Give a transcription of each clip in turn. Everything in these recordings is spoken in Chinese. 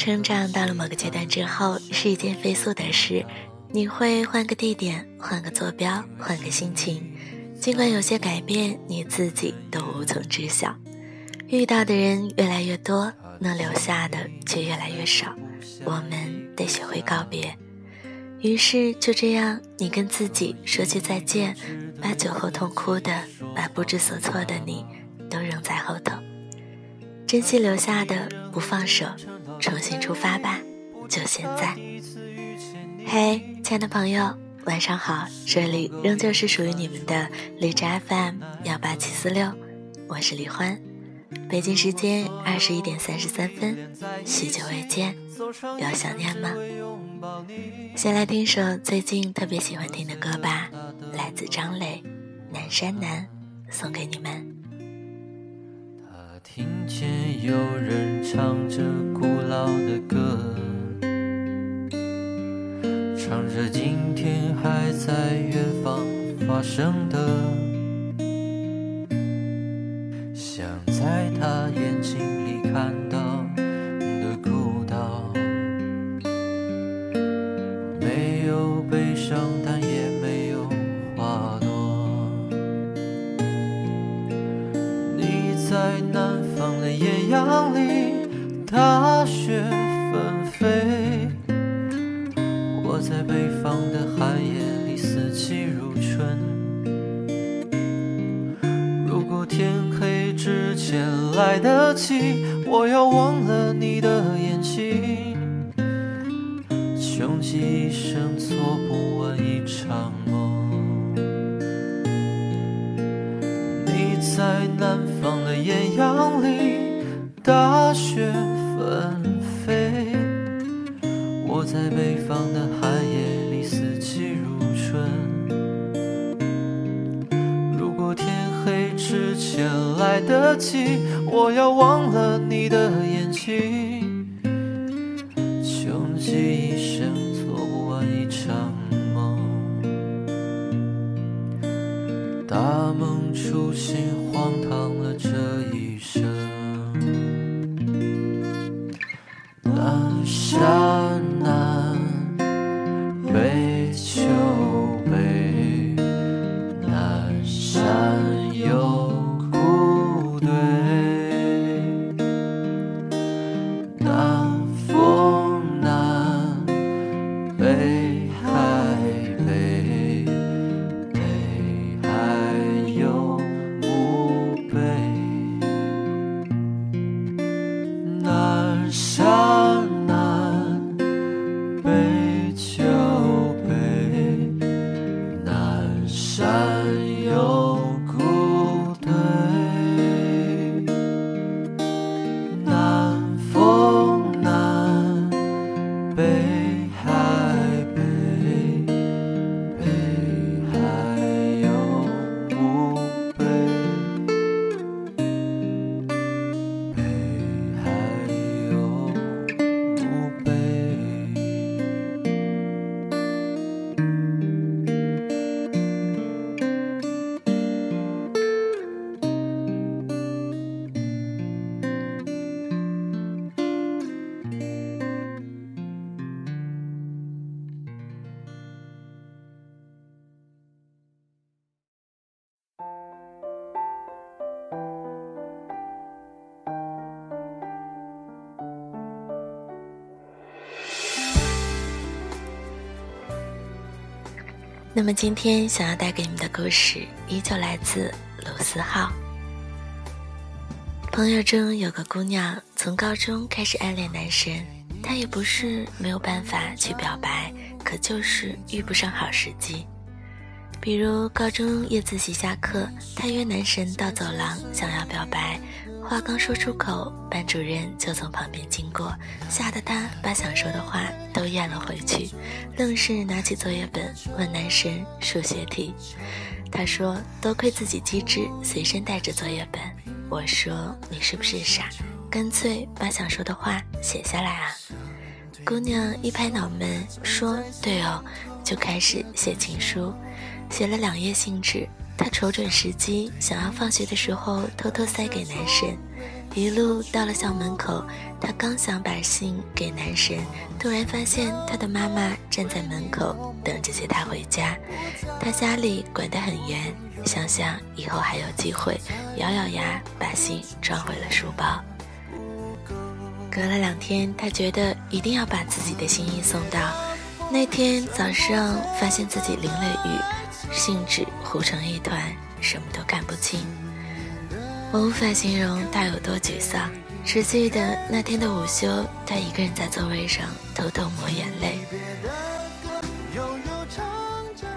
成长到了某个阶段之后，是一件飞速的事。你会换个地点，换个坐标，换个心情。尽管有些改变你自己都无从知晓。遇到的人越来越多，能留下的却越来越少。我们得学会告别。于是就这样，你跟自己说句再见，把酒后痛哭的，把不知所措的你，都扔在后头。珍惜留下的，不放手。重新出发吧，就现在。嘿，亲爱的朋友，晚上好，这里仍旧是属于你们的荔枝 FM 幺八七四六，我是李欢。北京时间二十一点三十三分，许久未见，有想念吗？先来听首最近特别喜欢听的歌吧，来自张磊，《南山南》，送给你们。听见有人唱着古老的歌，唱着今天还在远方发生的，之前来得及，我要忘了你的眼睛，穷极一生做不完一场梦。你在南方的艳阳里。大雪纷飞，我在北方的黑之前来得及，我要忘了你的眼睛，那么今天想要带给你们的故事，依旧来自卢思浩。朋友中有个姑娘，从高中开始暗恋男神，她也不是没有办法去表白，可就是遇不上好时机。比如高中夜自习下课，他约男神到走廊想要表白，话刚说出口，班主任就从旁边经过，吓得他把想说的话都咽了回去，愣是拿起作业本问男神数学题。他说多亏自己机智，随身带着作业本。我说你是不是傻？干脆把想说的话写下来啊！姑娘一拍脑门说对哦，就开始写情书。写了两页信纸，他瞅准时机，想要放学的时候偷偷塞给男神。一路到了校门口，他刚想把信给男神，突然发现他的妈妈站在门口等着接他回家。他家里管得很严，想想以后还有机会，咬咬牙把信装回了书包。隔了两天，他觉得一定要把自己的心意送到。那天早上，发现自己淋了雨。信纸糊成一团，什么都看不清。我无法形容他有多沮丧，只记得那天的午休，他一个人在座位上偷偷抹眼泪。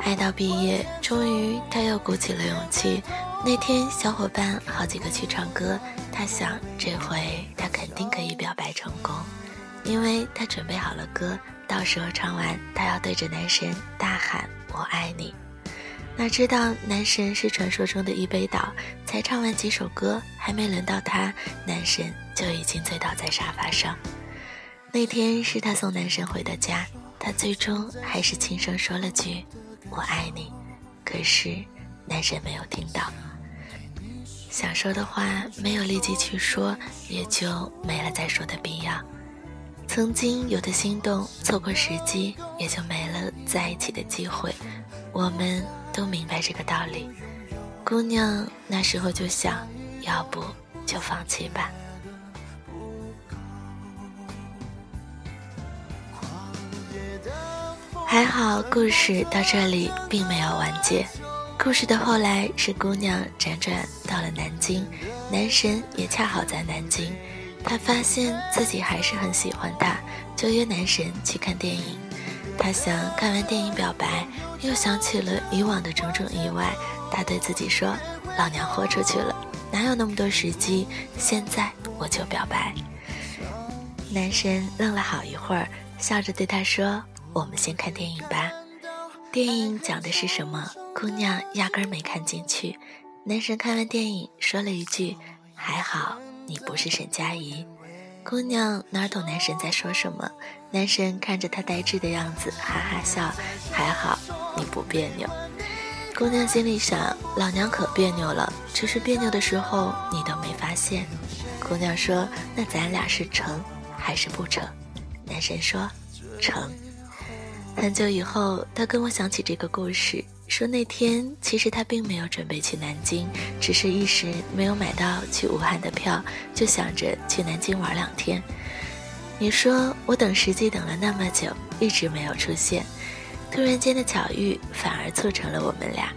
爱到毕业，终于他又鼓起了勇气。那天小伙伴好几个去唱歌，他想这回他肯定可以表白成功，因为他准备好了歌，到时候唱完，他要对着男神大喊“我爱你”。哪知道男神是传说中的一杯倒，才唱完几首歌，还没轮到他，男神就已经醉倒在沙发上。那天是他送男神回的家，他最终还是轻声说了句“我爱你”，可是男神没有听到。想说的话没有立即去说，也就没了再说的必要。曾经有的心动，错过时机，也就没了在一起的机会。我们。都明白这个道理，姑娘那时候就想，要不就放弃吧。还好，故事到这里并没有完结。故事的后来是姑娘辗转到了南京，男神也恰好在南京，她发现自己还是很喜欢他，就约男神去看电影。他想看完电影表白，又想起了以往的种种意外。他对自己说：“老娘豁出去了，哪有那么多时机？现在我就表白。”男神愣了好一会儿，笑着对他说：“我们先看电影吧。”电影讲的是什么？姑娘压根儿没看进去。男神看完电影，说了一句：“还好你不是沈佳宜。”姑娘哪懂男神在说什么？男神看着她呆滞的样子，哈哈笑。还好你不别扭。姑娘心里想：老娘可别扭了，只是别扭的时候你都没发现。姑娘说：“那咱俩是成还是不成？”男神说：“成。”很久以后，他跟我讲起这个故事。说那天其实他并没有准备去南京，只是一时没有买到去武汉的票，就想着去南京玩两天。你说我等时机等了那么久，一直没有出现，突然间的巧遇反而促成了我们俩。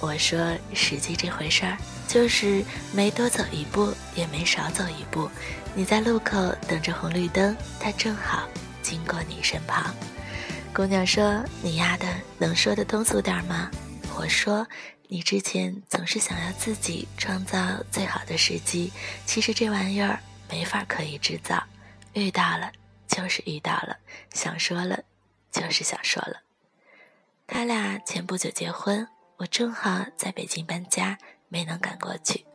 我说时机这回事儿，就是没多走一步，也没少走一步。你在路口等着红绿灯，他正好经过你身旁。姑娘说：“你丫的能说的通俗点吗？”我说：“你之前总是想要自己创造最好的时机，其实这玩意儿没法可以制造，遇到了就是遇到了，想说了就是想说了。”他俩前不久结婚，我正好在北京搬家，没能赶过去。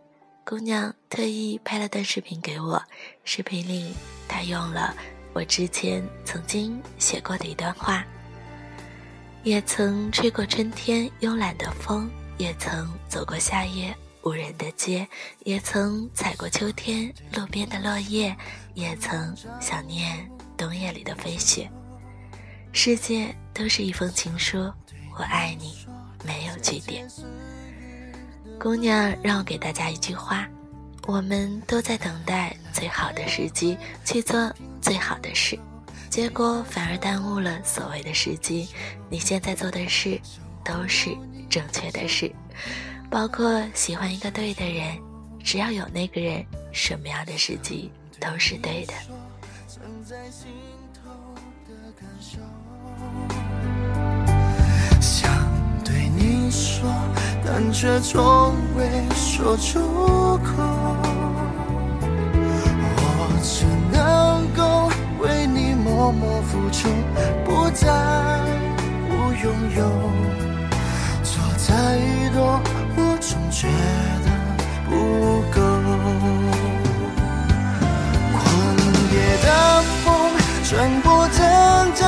姑娘特意拍了段视频给我，视频里她用了。我之前曾经写过的一段话，也曾吹过春天慵懒的风，也曾走过夏夜无人的街，也曾踩过秋天路边的落叶，也曾想念冬夜里的飞雪。世界都是一封情书，我爱你，没有句点。姑娘，让我给大家一句话。我们都在等待最好的时机去做最好的事，结果反而耽误了所谓的时机。你现在做的事都是正确的事，包括喜欢一个对的人，只要有那个人，什么样的时机都是对的。想对你说。但却从未说出口。默默付出，不在乎拥有。错再多，我总觉得不够。狂野的风，穿过阵阵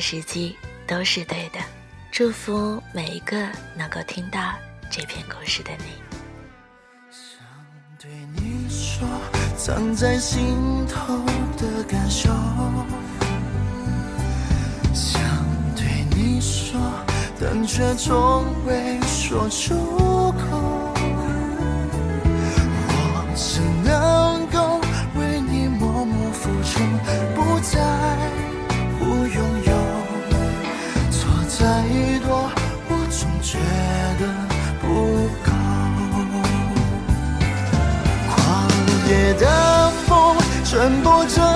时机都是对的，祝福每一个能够听到这篇故事的你。想对你说，藏在心头的感受。想对你说，但却从未说出口。传播着。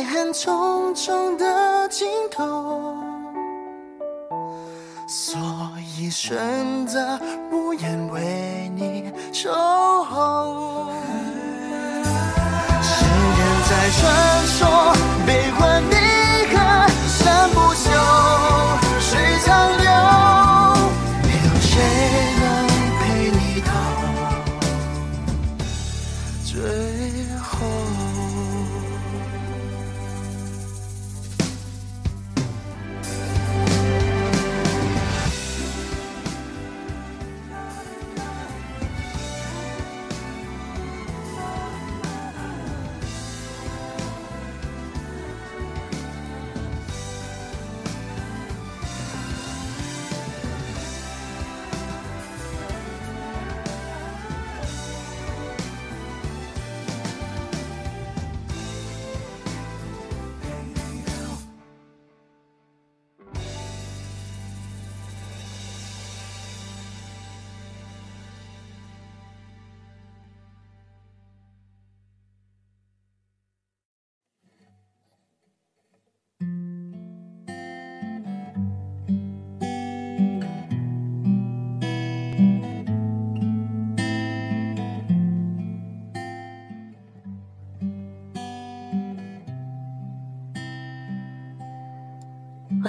爱恨重重的尽头，所以选择无言为你守候。时间在传说，悲欢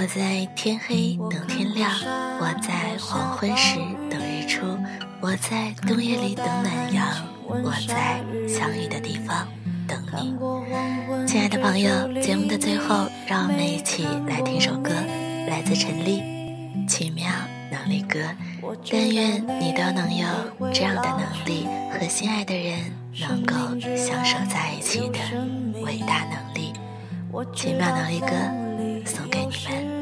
我在天黑等天亮，我在黄昏时等日出，我在冬夜里等暖阳，我在相遇的地方等你。亲爱的朋友，节目的最后，让我们一起来听首歌，来自陈粒《奇妙能力歌》。但愿你都能有这样的能力，和心爱的人能够相守在一起的伟大能力。《奇妙能力歌》送给你们。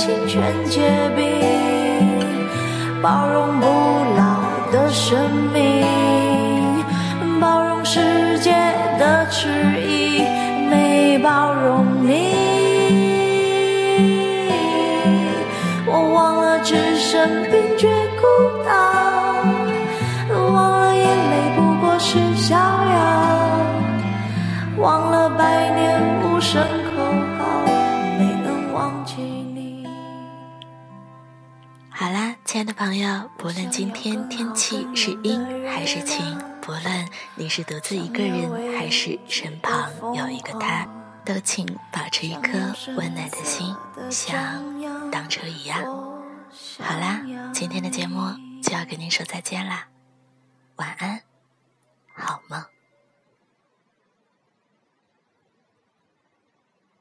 清泉结冰，包容不老的生命，包容世界的迟疑，没包容你。我忘了置身冰绝孤岛，忘了眼泪不过是逍遥，忘了百年无声亲爱的朋友，不论今天天气是阴还是晴，不论你是独自一个人还是身旁有一个他，都请保持一颗温暖的心，像当初一样。好啦，今天的节目就要跟您说再见啦，晚安，好梦。